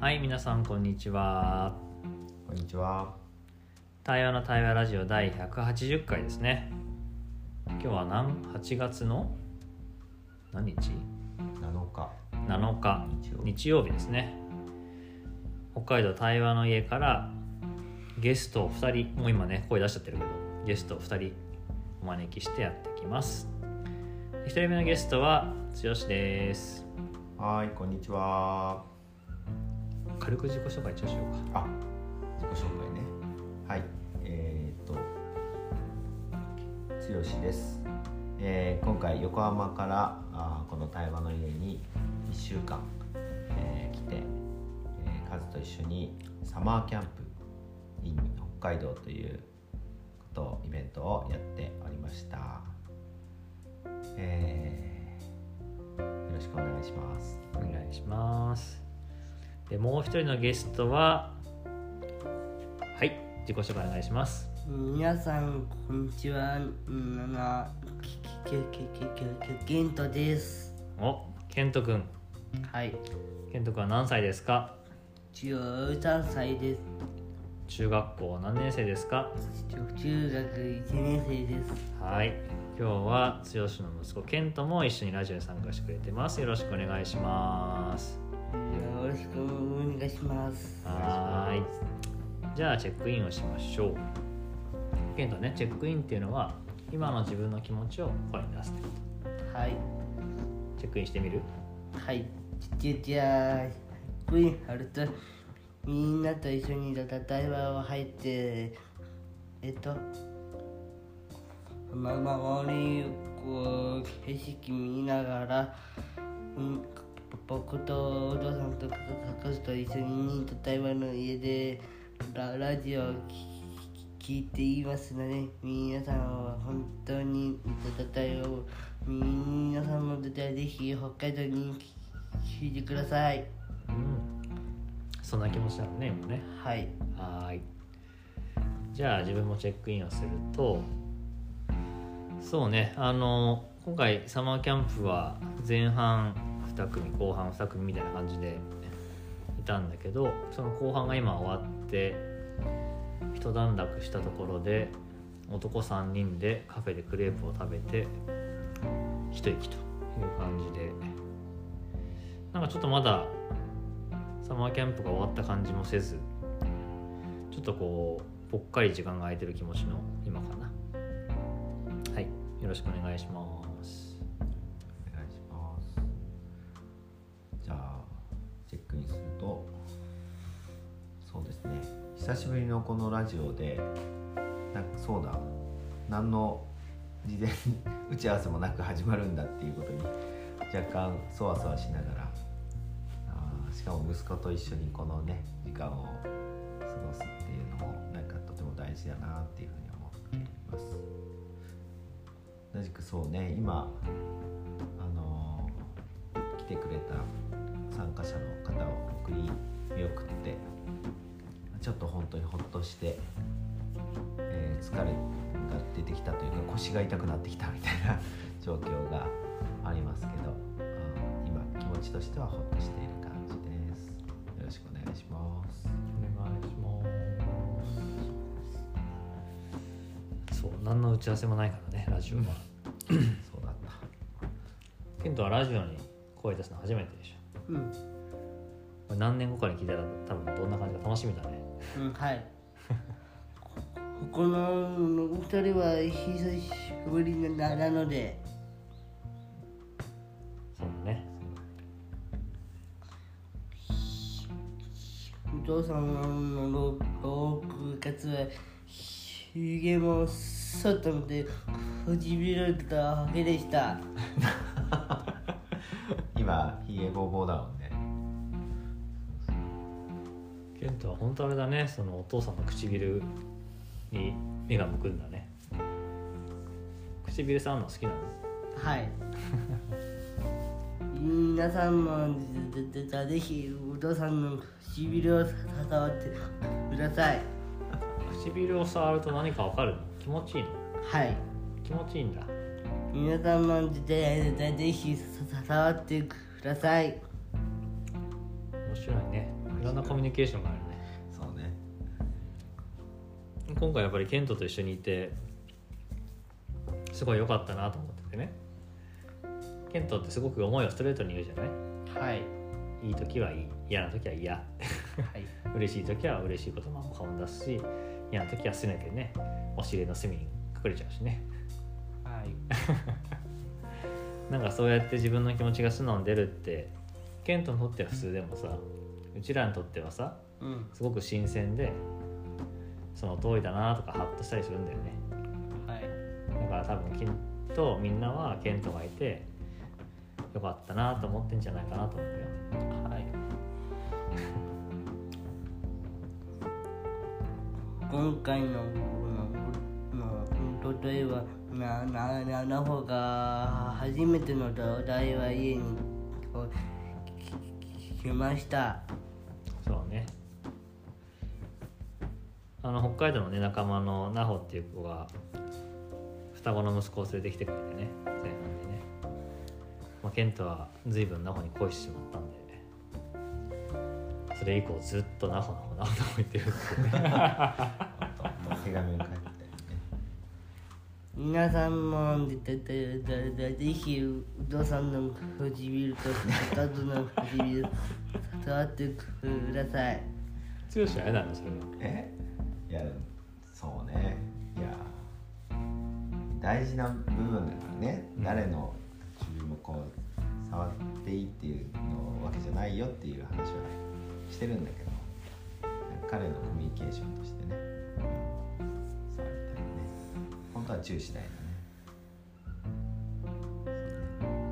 はい皆さんこんにちは。こんにちは。対話の対話ラジオ第180回ですね。今日は何？8月の？何日？7日。7日。日曜日。ですね。北海道対話の家からゲストを2人もう今ね声出しちゃってるけどゲストを2人お招きしてやってきます。1人目のゲストは剛です。はーい、こんにちは。軽く自己紹介ちょっとしようかあ、自己紹介ね。はい、えー、っと、つよしです。えー今回横浜からあーこの対話の家に1週間、えー来て、えー、カズと一緒にサマーキャンプ in 北海道ということをイベントをやっておりました。えーよろしくお願いします。お願いしますでもう一人のゲストははい自己紹介お願いします。皆さんこんにちは。うんなききききききケントです。おケントくん。はい。ケントくんは何歳ですか？13歳です。中学校何年生ですか？中学1年生です。はい。今日は剛の息子ケントも一緒にラジオに参加してくれてます。よろしくお願いします。よろしくお願いします。はーい。じゃあチェックインをしましょう。ケントねチェックインっていうのは今の自分の気持ちを声に出すってこはい。とチェックインしてみる？はい。じじゃあクイーンあるとみんなと一緒に対話を入ってえっとま周りを景色見ながら、うん、僕とお父さんとカカズと一緒に対話の家でララジオを聞いていますので皆さんは本当に対話を皆さんもぜひ北海道に聞いてください。うん。そんな気持ちなのね今ね。はい。はーい。じゃあ自分もチェックインをするとそうねあの今回サマーキャンプは前半2組後半2組みたいな感じでいたんだけどその後半が今終わって一段落したところで男3人でカフェでクレープを食べて一息という感じで。なんかちょっとまだサマーキャンプが終わった感じもせずちょっとこうぽっかり時間が空いてる気持ちの今かな。はいよろしくお願いします。じゃあチェックインするとそうですね。久しぶりのこのラジオでなんかそうだ。何の事前打ち合わせもなく始まるんだっていうことに若干そわそわしながらあしかも息子と一緒にこのね時間を過ごすっていうのもなんかとても大事だなっていうふうに思っています。同じくそうね今あのー来てくれた参加者の方を送り見送ってちょっと本当にほっとして、えー疲れが出てきたというか腰が痛くなってきたみたいな 状況がありますけど、うん今気持ちとしてはほっとしている感じです。よろしくお願いします。お願いします。そう何の打ち合わせもないからねラジオは、そうだった。ケントはラジオに声出すの初めてでしょうん、これ何年後かに聞いたら多分どんな感じか楽しみだね。うん、はい。この二人は久しぶりななので。そうだねお父さんの6月はひげも剃ったので唇だけでした 今ひげぼうぼうだもんね。ケントは本当あれだねそのお父さんの唇に目が向くんだね。唇触るの好きなの？はい。皆さんもぜひお父さんの唇を触ってください。唇を触ると何かわかるの？気持ちいいの？はい。気持ちいいんだ皆さんもぜぜぜぜひ触ってください。面白いね。面いろんなコミュニケーションがあるね。そうね。今回やっぱりケントと一緒にいてすごい良かったなと思っててね。ケントってすごく思いをストレートに言うじゃない？はい。いい時はいい。嫌な時は嫌。はい。嬉しい時は嬉しい言葉も顔に出すし嫌な時はすねてねお尻の隅に隠れちゃうしねはい。なんかそうやって自分の気持ちが素直に出るってケントにとっては普通でもさうちらにとってはさうん。すごく新鮮でその通りだなとかハッとしたりするんだよね。はい。だから多分きっとみんなはケントがいてよかったなと思ってんじゃないかなと思うよ。はい。今回ののの例えばななななほが初めてのお題は家にこうきき来ました。そうね。あの北海道のね仲間のナホっていう子が双子の息子を連れてきてくれてね前半でね、まあ、ケントは随分ナホに恋してしまったんでそれ以降ずっとナホナホナホナホ言ってるっていうね。手紙を書いて皆さんもででででぜひうどさんの唇とカズの唇触ってください。剛は嫌なのそれはえ？いやそうねいや大事な部分だからね、うん誰の唇もこう触っていいっていうのわけじゃないよっていう話はしてるんだけど彼のコミュニケーションとしてね。本当は注意しないだね。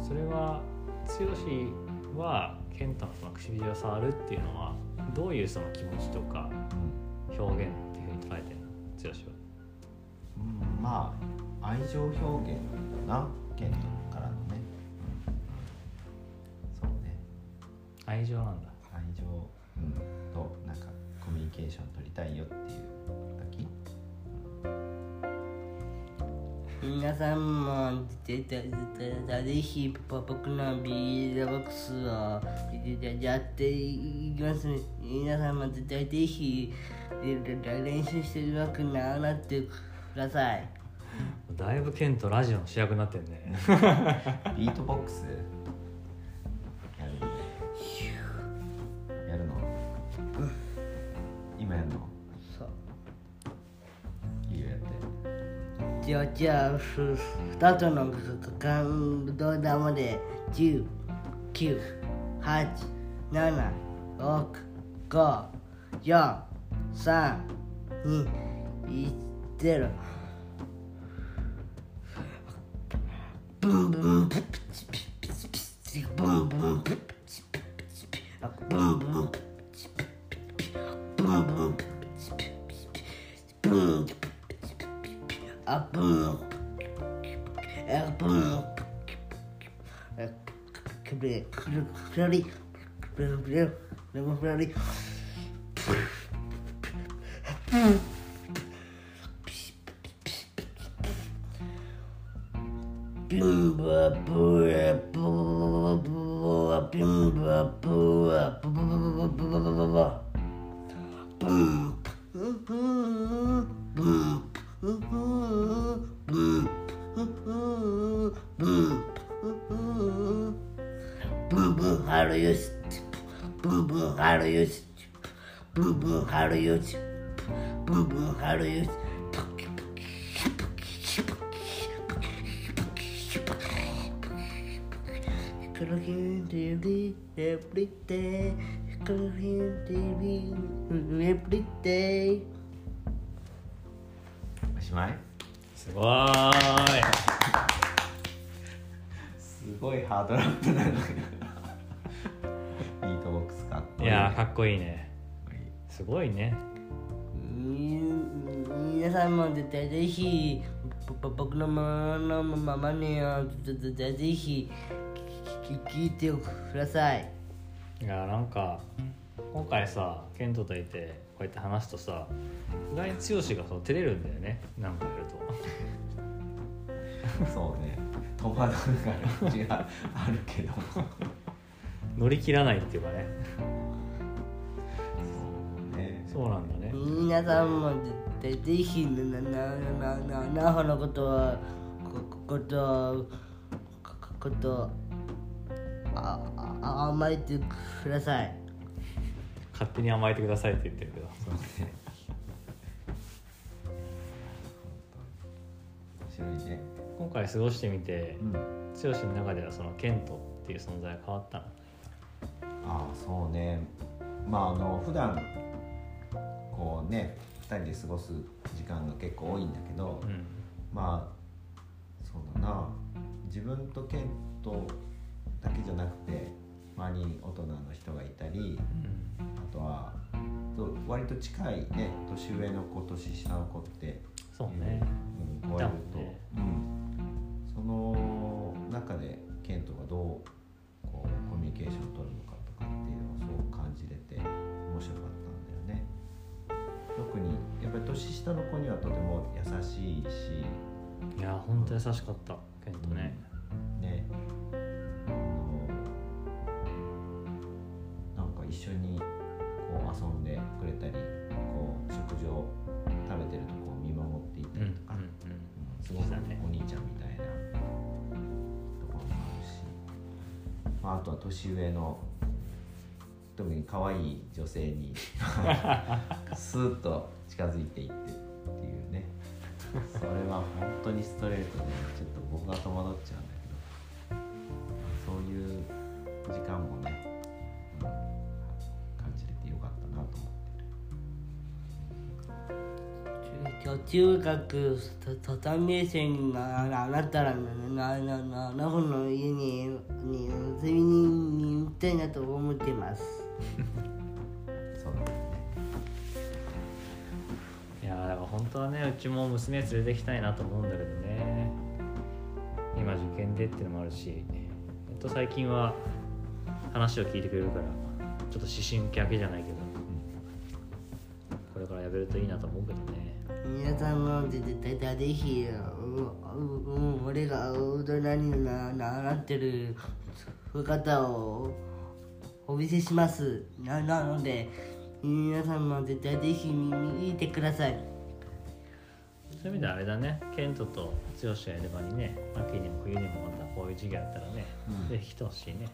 それは剛はケントのその唇を触るっていうのはどういうその気持ちとか表現っていうふうに捉えてるの？剛は。うん、うん、まあ愛情表現だなケントからのね、うん。そうね。愛情なんだ。愛情、うん、となんかコミュニケーション取りたいよっていう皆さんもぜぜぜぜひ僕のビールボックスをやっていきますね皆さんもぜぜひ練習してうまくならってくださいだいぶケントラジオの主役になってんねビートボックスやるやるの？今やるの？18は2つの感動玉で10、9、8、7、6、5、4、3、2、1、0。ブンブンプッチピッチピッチブンブンプッチピッチピッチブンブンプッチ a boom, a boom, a bloody, bloody, bloody, bloody. ブンブンハロヨシブンブンハロヨシブンブンハロヨシクロヒンテリエブリデイクロヒンテリエブリデイおしまい？すごーい。すごいハードラップな。のよビやーかっこいいね。すごいね。み皆さんもぜぜぜひ僕のままのままにをぜひ聞いてください。いやーなんか今回さケントといてこうやって話すとさ意外に剛がそう照れるんだよね。なんかやると。そうね。戸惑う感じがあるけど。乗り切らないっていうかねそうなんだね。皆さんもぜぜひなななななほのことはこことこことああ甘えてください勝手に甘えてくださいって言ってるけどね今回過ごしてみてうん剛の中ではそのケントっていう存在が変わったのああそうねまああの普段こうね2人で過ごす時間が結構多いんだけど、うん。まあそうだな。自分とケントだけじゃなくて周りに大人の人がいたりあとはと割と近いね年上の子年下の子ってそうね。うん、こうやると、ね。うん、その中でケントがどうこうコミュニケーションを取るのかとかっていうのをすごく感じれて面白かった特にやっぱり年下の子にはとても優しいし。いや本当優しかったケントね。ね。なんか一緒にこう遊んでくれたりこう食事を食べてるとこを見守っていたうんうんりとか、うん。うんすごくお兄ちゃんみたいなところもあるし、まあ、あとは年上の特に可愛い女性に スーッと近づいていってっていうね。それは本当にストレートでちょっと僕が戸惑っちゃうんだけど。そういう時間もね、うん感じれてよかったなと思って中中学と3年生になななったらなななななほの家にに遊びに行きたいなと思ってます そうだね。いやだから本当はねうちも娘連れてきたいなと思うんだけどね。今受験でっていうのもあるしえっと最近は話を聞いてくれるからちょっと思春期明けじゃないけどこれからやれるといいなと思うけどね。皆さんもぜぜぜひううう俺が大人になななってる姿をお見せしますななので皆さんも絶対ぜひ見見てくださいそういう意味ではあれだねケントと剛がやればにね秋にも冬にもまたこういう授業やったらね、うんぜひ来てほしいね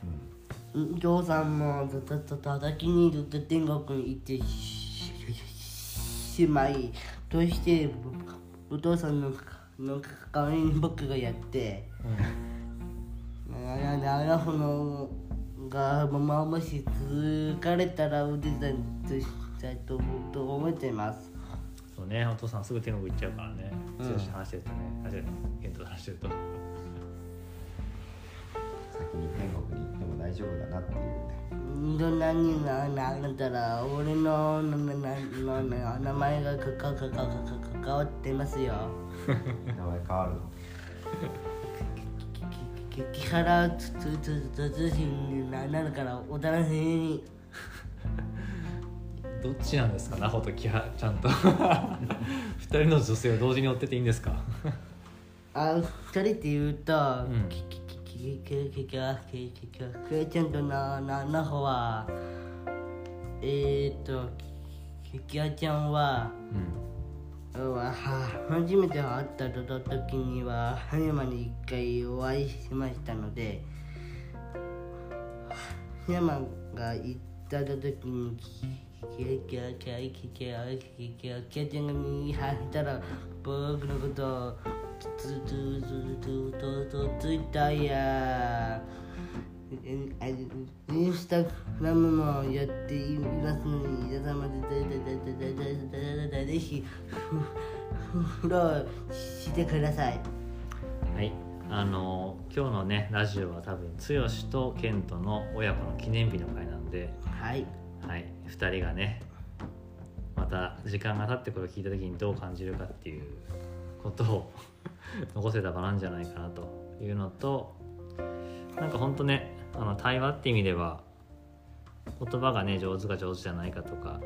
お父さんもたたたたたきにずっと天国に行ってししまいどうしてお父さんのの代わりに僕がやってななななほのがままもし疲れたらお手伝いとしたいと思と思ってます。そうねお父さんすぐ天国行っちゃうからね。うん。剛話してるとね。あ違うケントと話してると。先に天国に行っても大丈夫だなっていう。ねどんなになななったら俺のなななな名前がかかかかかか関わってますよ名前変わるのきき木原つつつつつしにななるからお楽しみに。どっちなんですか？なほときはちゃんと。二人の女性を同時に追ってていいんですか？あ二人って言うと、うん。ききききききききききききちゃんとなななほはえー、っとききあちゃんはうんは初めて会った時には葉山に一回お会いしましたので葉山が行った時にキャキャキャキャキャキャキャキャちゃんが見入ったら僕のことをずっとずっとととツイッターやインスタグラムもやっていますので皆様ぜひフォローしてください。はい。あの今日のねラジオは多分剛とケントの親子の記念日の会なんではい。はい。2人がねまた時間が経ってこれを聞いた時にどう感じるかっていうことを 残せた場なんじゃないかなというのとなんかほんとねあの対話って意味では言葉がね上手か上手じゃないかとか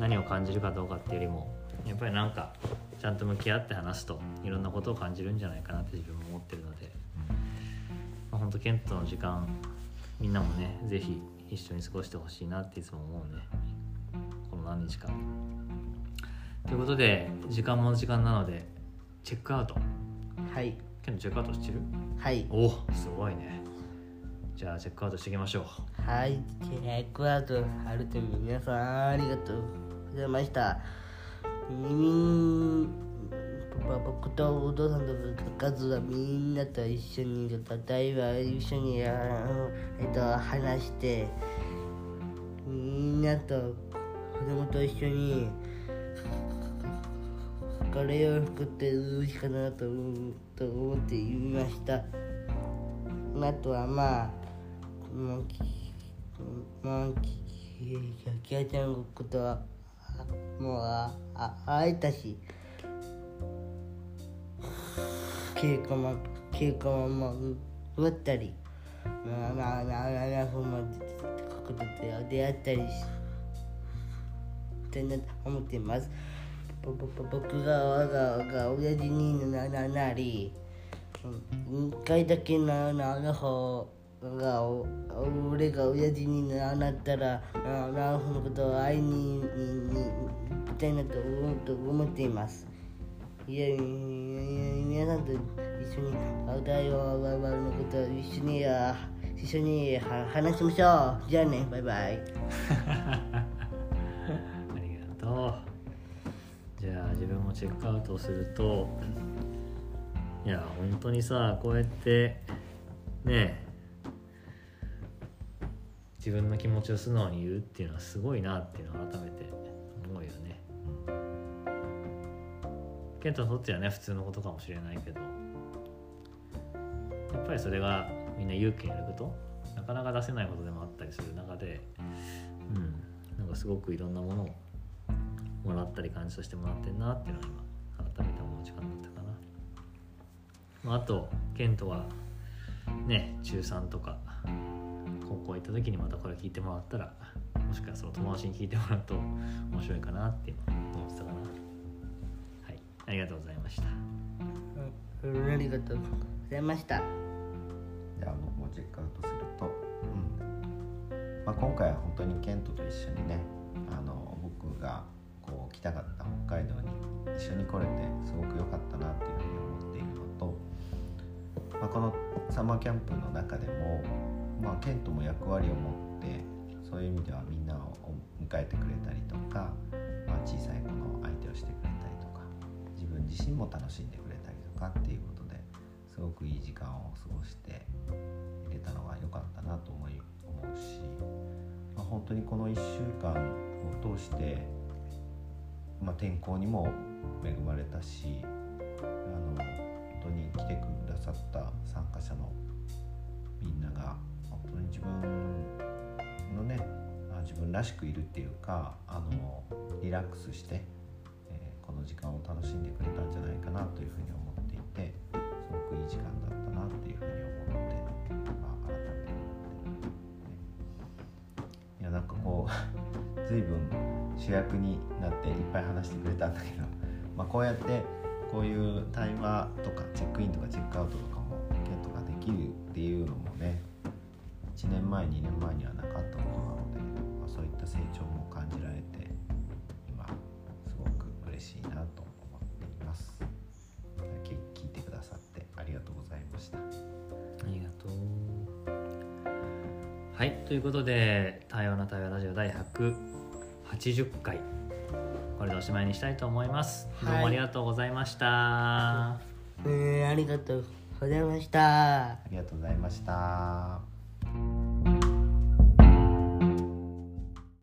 何を感じるかどうかっていうよりもやっぱりなんかちゃんと向き合って話すといろんなことを感じるんじゃないかなって自分も思ってるので、まあ、ほんとケントの時間みんなもねぜひ一緒に過ごしてほしいなっていつも思うねこのの何日かということで時間も時間なのでチェックアウト。はい。ケントチェックアウトしてる？はい。おおすごいね。じゃあチェックアウトしていきましょう。はい。チェックアウトハルト皆さんありがとうございましたみん僕とお父さんとカズはみんなと一緒に例えば一緒に、えっと、話してみんなと子供と一緒にカレーを作って美味しかなとと思って言いましたあとはまあもうきもうききあちゃんのことはもうああ会えたし稽古も稽古ももう終わったりまあまあまあ7分もことで出会ったりしてなと思っています。ぼぼぼ僕ががが親父になななりうん一回だけななる方が俺が親父になったらななるのことを会いにに行きたいなと思っています。いやいやいや皆さんと一緒に会うたいわわわのことを一緒に一緒に話しましょう。じゃあねバイバイ。ありがとう。じゃあ自分もチェックアウトをするといや本当にさこうやってねえ自分の気持ちを素直に言うっていうのはすごいなっていうのを改めて思うよね。ケントにとってはね普通のことかもしれないけど。やっぱりそれがみんな勇気のいること？なかなか出せないことでもあったりする中でうんなんかすごくいろんなものをもらったり感じさせてもらってるなっていうのは今改めて思う時間だったかな、まあ、あとケントがね中3とか校行った時にまたこれ聞いてもらったらもしかしたらその友達に聞いてもらうと面白いかなって今思ってたかな。はい。ありがとうございました。うんありがとうございました。じゃあ僕もチェックアウトすると、うん。まあ、今回は本当にケントと一緒にねあの僕がこう来たかった北海道に一緒に来れてすごく良かったなっていうふうに思っているのと、まあ、このサマーキャンプの中でも、まあ、ケントも役割を持ってそういう意味ではみんなを迎えてくれたりとか、まあ、小さい子の相手をしてくれたりとか自分自身も楽しんでくれたりとかっていうことですごくいい時間を過ごして入れたのが良かったなと思い思うし、まあ、本当にこの1週間を通して、まあ、天候にも恵まれたしあの本当に来てくださった参加者のみんなが本当に自分のね自分らしくいるっていうかあのリラックスして、えーこの時間を楽しんでくれたんじゃないかなというふうに思っていてすごくいい時間だったなっていうふうに思って、まあ、改めてて、ね、いやなんかこう 随分主役になっていっぱい話してくれたんだけど、まあ、こうやってこういう対話とかチェックインとかチェックアウトとかもケントができるっていうのもね1年前2年前にはなかったことなので、まあ、そういった成長も感じられて今すごく嬉しいなと思っています。聞聞いてくださってありがとうございました。ありがとうはいということで「多様な対話ラジオ」第180回。これでおしまいにしたいと思います、どうもありがとうございました。えーありがとうございました。ありがとうございました